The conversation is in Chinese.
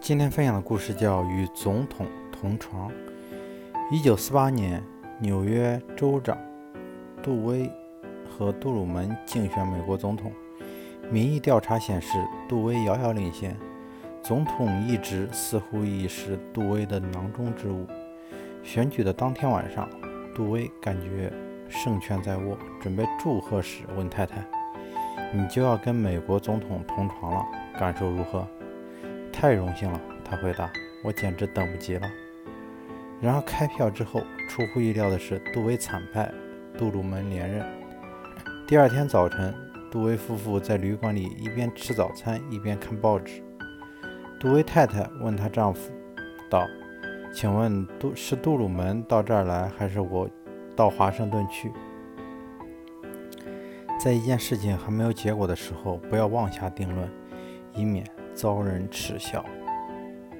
今天分享的故事叫《与总统同床》。一九四八年，纽约州长杜威和杜鲁门竞选美国总统。民意调查显示，杜威遥遥领先。总统一职似乎已是杜威的囊中之物。选举的当天晚上，杜威感觉胜券在握，准备祝贺时问太太：“你就要跟美国总统同床了，感受如何？”太荣幸了，他回答：“我简直等不及了。”然而开票之后，出乎意料的是，杜威惨败，杜鲁门连任。第二天早晨，杜威夫妇在旅馆里一边吃早餐一边看报纸。杜威太太问她丈夫道：“请问杜是杜鲁门到这儿来，还是我到华盛顿去？”在一件事情还没有结果的时候，不要妄下定论，以免。遭人耻笑。